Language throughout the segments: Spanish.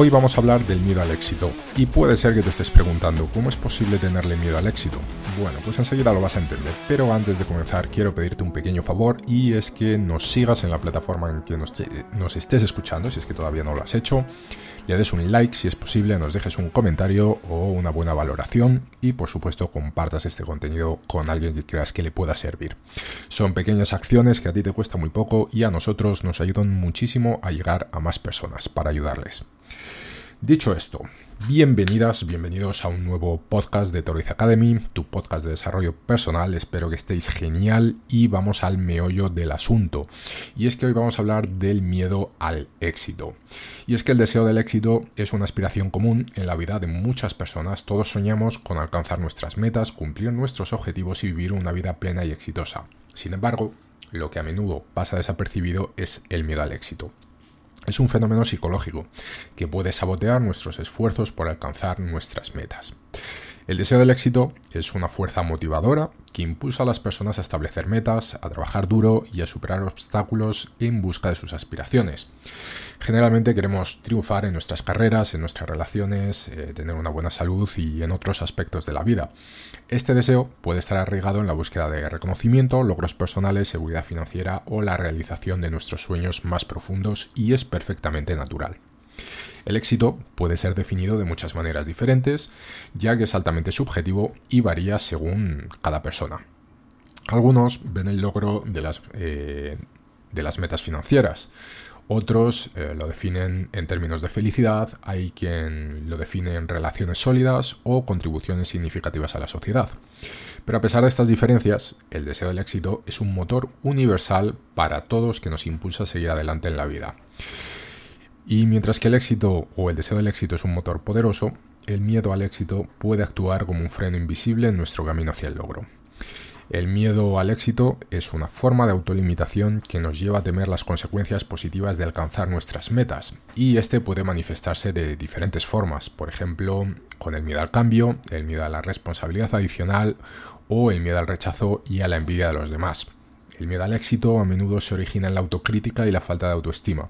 Hoy vamos a hablar del miedo al éxito. Y puede ser que te estés preguntando, ¿cómo es posible tenerle miedo al éxito? Bueno, pues enseguida lo vas a entender. Pero antes de comenzar, quiero pedirte un pequeño favor y es que nos sigas en la plataforma en que nos, estés escuchando, si es que todavía no lo has hecho. Le des un like si es posible, nos dejes un comentario o una buena valoración y por supuesto compartas este contenido con alguien que creas que le pueda servir. Son pequeñas acciones que a ti te cuesta muy poco y a nosotros nos ayudan muchísimo a llegar a más personas para ayudarles. Dicho esto, bienvenidas, bienvenidos a un nuevo podcast de Toriz Academy, tu podcast de desarrollo personal. Espero que estéis genial y vamos al meollo del asunto. Y es que hoy vamos a hablar del miedo al éxito. Y es que el deseo del éxito es una aspiración común en la vida de muchas personas. Todos soñamos con alcanzar nuestras metas, cumplir nuestros objetivos y vivir una vida plena y exitosa. Sin embargo, lo que a menudo pasa desapercibido es el miedo al éxito. Es un fenómeno psicológico que puede sabotear nuestros esfuerzos por alcanzar nuestras metas. El deseo del éxito es una fuerza motivadora que impulsa a las personas a establecer metas, a trabajar duro y a superar obstáculos en busca de sus aspiraciones. Generalmente queremos triunfar en nuestras carreras, en nuestras relaciones, eh, tener una buena salud y en otros aspectos de la vida. Este deseo puede estar arraigado en la búsqueda de reconocimiento, logros personales, seguridad financiera o la realización de nuestros sueños más profundos y es perfectamente natural. El éxito puede ser definido de muchas maneras diferentes, ya que es altamente subjetivo y varía según cada persona. Algunos ven el logro de las, eh, de las metas financieras, otros eh, lo definen en términos de felicidad, hay quien lo define en relaciones sólidas o contribuciones significativas a la sociedad. Pero a pesar de estas diferencias, el deseo del éxito es un motor universal para todos que nos impulsa a seguir adelante en la vida. Y mientras que el éxito o el deseo del éxito es un motor poderoso, el miedo al éxito puede actuar como un freno invisible en nuestro camino hacia el logro. El miedo al éxito es una forma de autolimitación que nos lleva a temer las consecuencias positivas de alcanzar nuestras metas, y este puede manifestarse de diferentes formas, por ejemplo, con el miedo al cambio, el miedo a la responsabilidad adicional o el miedo al rechazo y a la envidia de los demás. El miedo al éxito a menudo se origina en la autocrítica y la falta de autoestima.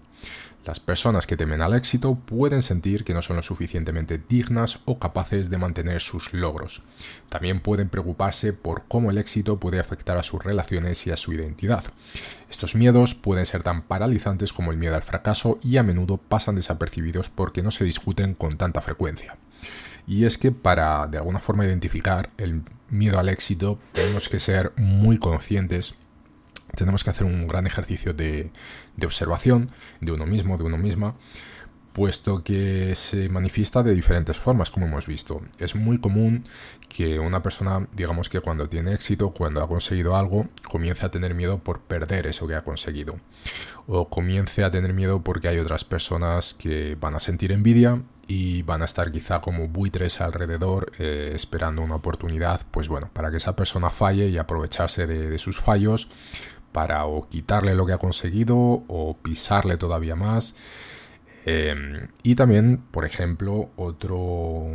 Las personas que temen al éxito pueden sentir que no son lo suficientemente dignas o capaces de mantener sus logros. También pueden preocuparse por cómo el éxito puede afectar a sus relaciones y a su identidad. Estos miedos pueden ser tan paralizantes como el miedo al fracaso y a menudo pasan desapercibidos porque no se discuten con tanta frecuencia. Y es que para de alguna forma identificar el miedo al éxito tenemos que ser muy conscientes tenemos que hacer un gran ejercicio de, observación de uno mismo, de uno misma, puesto que se manifiesta de diferentes formas, como hemos visto. Es muy común que una persona, digamos que cuando tiene éxito, cuando ha conseguido algo, comience a tener miedo por perder eso que ha conseguido. O comience a tener miedo porque hay otras personas que van a sentir envidia y van a estar quizá como buitres alrededor eh, esperando una oportunidad, pues bueno, para que esa persona falle y aprovecharse de sus fallos para o quitarle lo que ha conseguido o pisarle todavía más. Em, y también, por ejemplo, otro,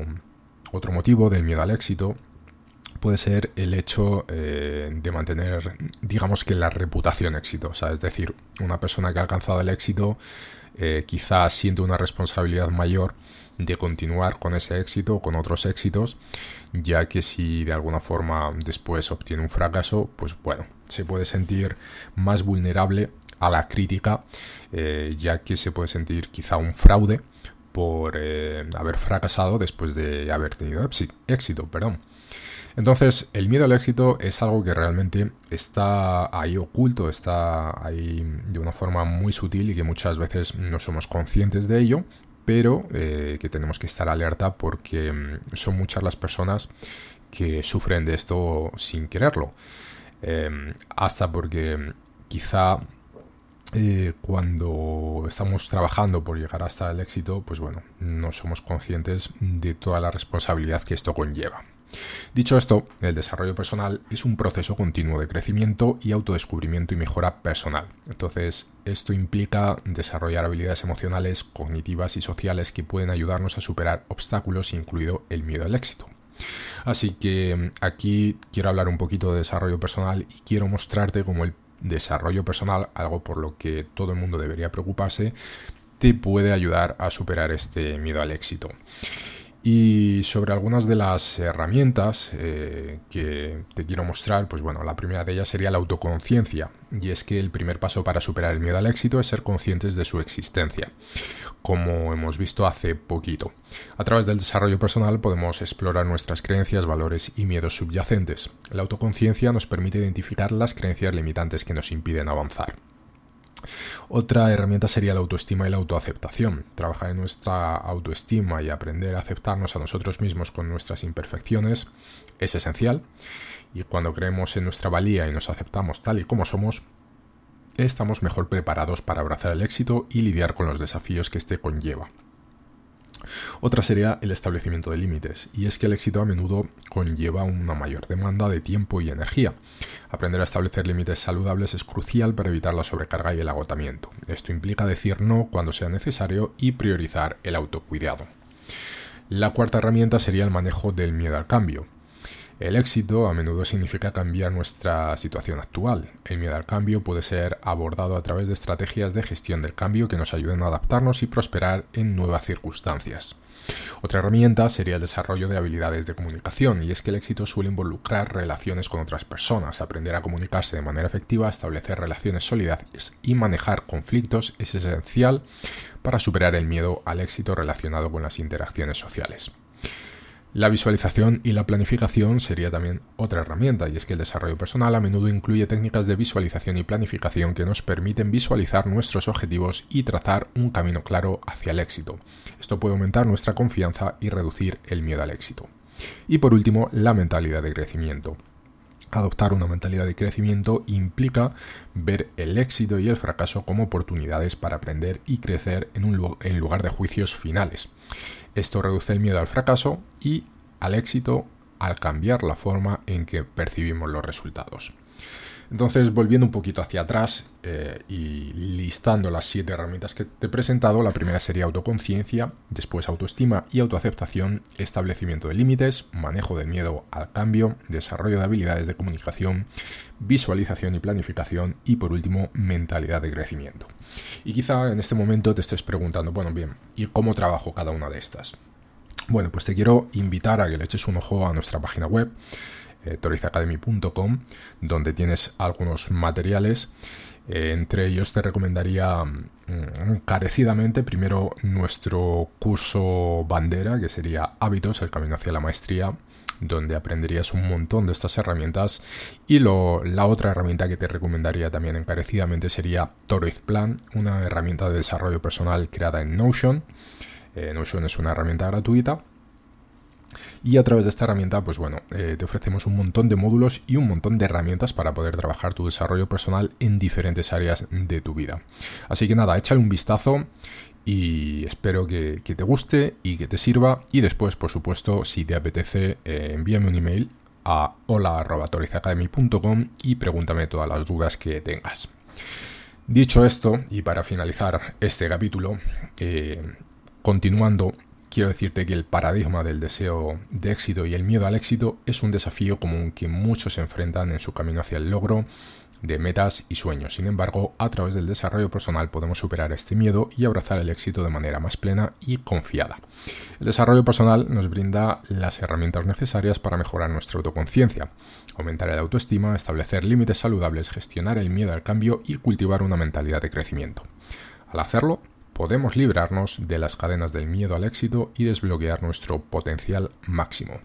otro motivo del miedo al éxito puede ser el hecho eh, de mantener, digamos que la reputación exitosa. Es decir, una persona que ha alcanzado el éxito eh, quizás siente una responsabilidad mayor de continuar con ese éxito o con otros éxitos, ya que si de alguna forma después obtiene un fracaso, pues bueno, se puede sentir más vulnerable a la crítica, eh, ya que se puede sentir quizá un fraude por eh, haber fracasado después de haber tenido éxito. Perdón. Entonces, el miedo al éxito es algo que realmente está ahí oculto, está ahí de una forma muy sutil y que muchas veces no somos conscientes de ello, pero eh, que tenemos que estar alerta porque mm, son muchas las personas que sufren de esto sin quererlo. Em, hasta porque mm, quizá eh, cuando estamos trabajando por llegar hasta el éxito, pues bueno, no somos conscientes de toda la responsabilidad que esto conlleva. Dicho esto, el desarrollo personal es un proceso continuo de crecimiento y autodescubrimiento y mejora personal. Entonces, esto implica desarrollar habilidades emocionales, cognitivas y sociales que pueden ayudarnos a superar obstáculos, incluido el miedo al éxito. Así que mm, aquí quiero hablar un poquito de desarrollo personal y quiero mostrarte cómo el desarrollo personal, algo por lo que todo el mundo debería preocuparse, te puede ayudar a superar este miedo al éxito y sobre algunas de las herramientas eh, que te quiero mostrar, pues bueno, la primera de ellas sería la autoconciencia, y es que el primer paso para superar el miedo al éxito es ser conscientes de su existencia, como hemos visto hace poquito. A través del desarrollo personal podemos explorar nuestras creencias, valores y miedos subyacentes. La autoconciencia nos permite identificar las creencias limitantes que nos impiden avanzar. Otra herramienta sería la autoestima y la autoaceptación. Trabajar en nuestra autoestima y aprender a aceptarnos a nosotros mismos con nuestras imperfecciones es esencial. Y cuando creemos en nuestra valía y nos aceptamos tal y como somos, estamos mejor preparados para abrazar el éxito y lidiar con los desafíos que éste conlleva. Otra sería el establecimiento de límites, y es que el éxito a menudo conlleva una mayor demanda de tiempo y energía. Aprender a establecer límites saludables es crucial para evitar la sobrecarga y el agotamiento. Esto implica decir no cuando sea necesario y priorizar el autocuidado. La cuarta herramienta sería el manejo del miedo al cambio. El éxito a menudo significa cambiar nuestra situación actual. El miedo al cambio puede ser abordado a través de estrategias de gestión del cambio que nos ayuden a adaptarnos y prosperar en nuevas circunstancias. Otra herramienta sería el desarrollo de habilidades de comunicación, y es que el éxito suele involucrar relaciones con otras personas. Aprender a comunicarse de manera efectiva, establecer relaciones solidarias y manejar conflictos es esencial para superar el miedo al éxito relacionado con las interacciones sociales. La visualización y la planificación sería también otra herramienta, y es que el desarrollo personal a menudo incluye técnicas de visualización y planificación que nos permiten visualizar nuestros objetivos y trazar un camino claro hacia el éxito. Esto puede aumentar nuestra confianza y reducir el miedo al éxito. Y por último, la mentalidad de crecimiento. Adoptar una mentalidad de crecimiento implica ver el éxito y el fracaso como oportunidades para aprender y crecer en, un, en lugar de juicios finales. Esto reduce el miedo al fracaso y al éxito al cambiar la forma en que percibimos los resultados. Entonces, volviendo un poquito hacia atrás eh, y listando las siete herramientas que te he presentado, la primera sería autoconciencia, después autoestima y autoaceptación, establecimiento de límites, manejo del miedo al cambio, desarrollo de habilidades de comunicación, visualización y planificación y por último, mentalidad de crecimiento. Y quizá en este momento te estés preguntando, bueno, bien, ¿y cómo trabajo cada una de estas? Bueno, pues te quiero invitar a que le eches un ojo a nuestra página web eh, torizacademy.com, donde tienes algunos materiales. Eh, entre ellos te recomendaría mm, encarecidamente primero nuestro curso bandera, que sería Hábitos, el camino hacia la maestría, donde aprenderías un montón de estas herramientas. Y la otra herramienta que te recomendaría también encarecidamente sería Toroid Plan, una herramienta de desarrollo personal creada en Notion. Eh, Notion es una herramienta gratuita y a través de esta herramienta, pues bueno, eh, te ofrecemos un montón de módulos y un montón de herramientas para poder trabajar tu desarrollo personal en diferentes áreas de tu vida. Así que nada, échale un vistazo y espero que, te guste y que te sirva. Y después, por supuesto, si te apetece, eh, envíame un email a hola.torizacademy.com y pregúntame todas las dudas que tengas. Dicho esto, y para finalizar este capítulo, eh, continuando quiero decirte que el paradigma del deseo de éxito y el miedo al éxito es un desafío común que muchos enfrentan en su camino hacia el logro de metas y sueños. Sin embargo, a través del desarrollo personal podemos superar este miedo y abrazar el éxito de manera más plena y confiada. El desarrollo personal nos brinda las herramientas necesarias para mejorar nuestra autoconciencia, aumentar el autoestima, establecer límites saludables, gestionar el miedo al cambio y cultivar una mentalidad de crecimiento. Al hacerlo, podemos librarnos de las cadenas del miedo al éxito y desbloquear nuestro potencial máximo.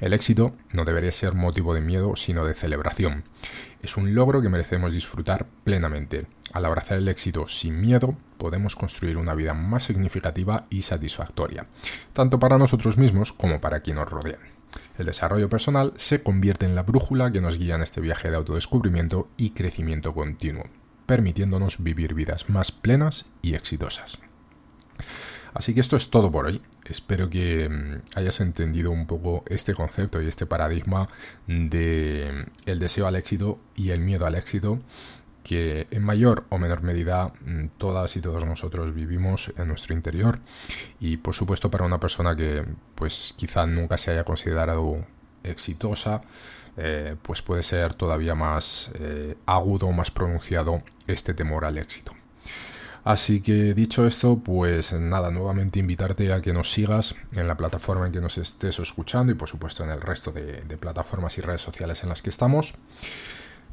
El éxito no debería ser motivo de miedo, sino de celebración. Es un logro que merecemos disfrutar plenamente. Al abrazar el éxito sin miedo, podemos construir una vida más significativa y satisfactoria, tanto para nosotros mismos como para quien nos rodea. El desarrollo personal se convierte en la brújula que nos guía en este viaje de autodescubrimiento y crecimiento continuo, permitiéndonos vivir vidas más plenas y exitosas. Así que esto es todo por hoy. Espero que mm, hayas entendido un poco este concepto y este paradigma de el deseo al éxito y el miedo al éxito que en mayor o menor medida mm, todas y todos nosotros vivimos en nuestro interior y por supuesto para una persona que pues quizá nunca se haya considerado exitosa eh, pues puede ser todavía más eh, agudo más pronunciado este temor al éxito Así que dicho esto, pues nada, nuevamente invitarte a que nos sigas en la plataforma en que nos estés escuchando y por supuesto en el resto de, plataformas y redes sociales en las que estamos.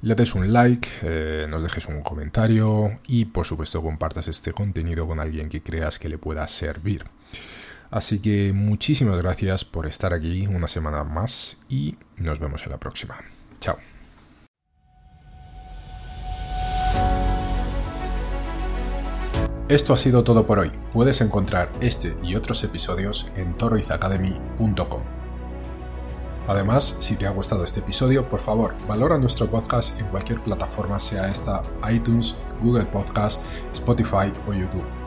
Le des un like, eh, nos dejes un comentario y por supuesto compartas este contenido con alguien que creas que le pueda servir. Así que muchísimas gracias por estar aquí una semana más y nos vemos en la próxima. Chao. Esto ha sido todo por hoy. Puedes encontrar este y otros episodios en toroizacademy.com. Además, si te ha gustado este episodio, por favor, valora nuestro podcast en cualquier plataforma, sea esta iTunes, Google Podcast, Spotify o YouTube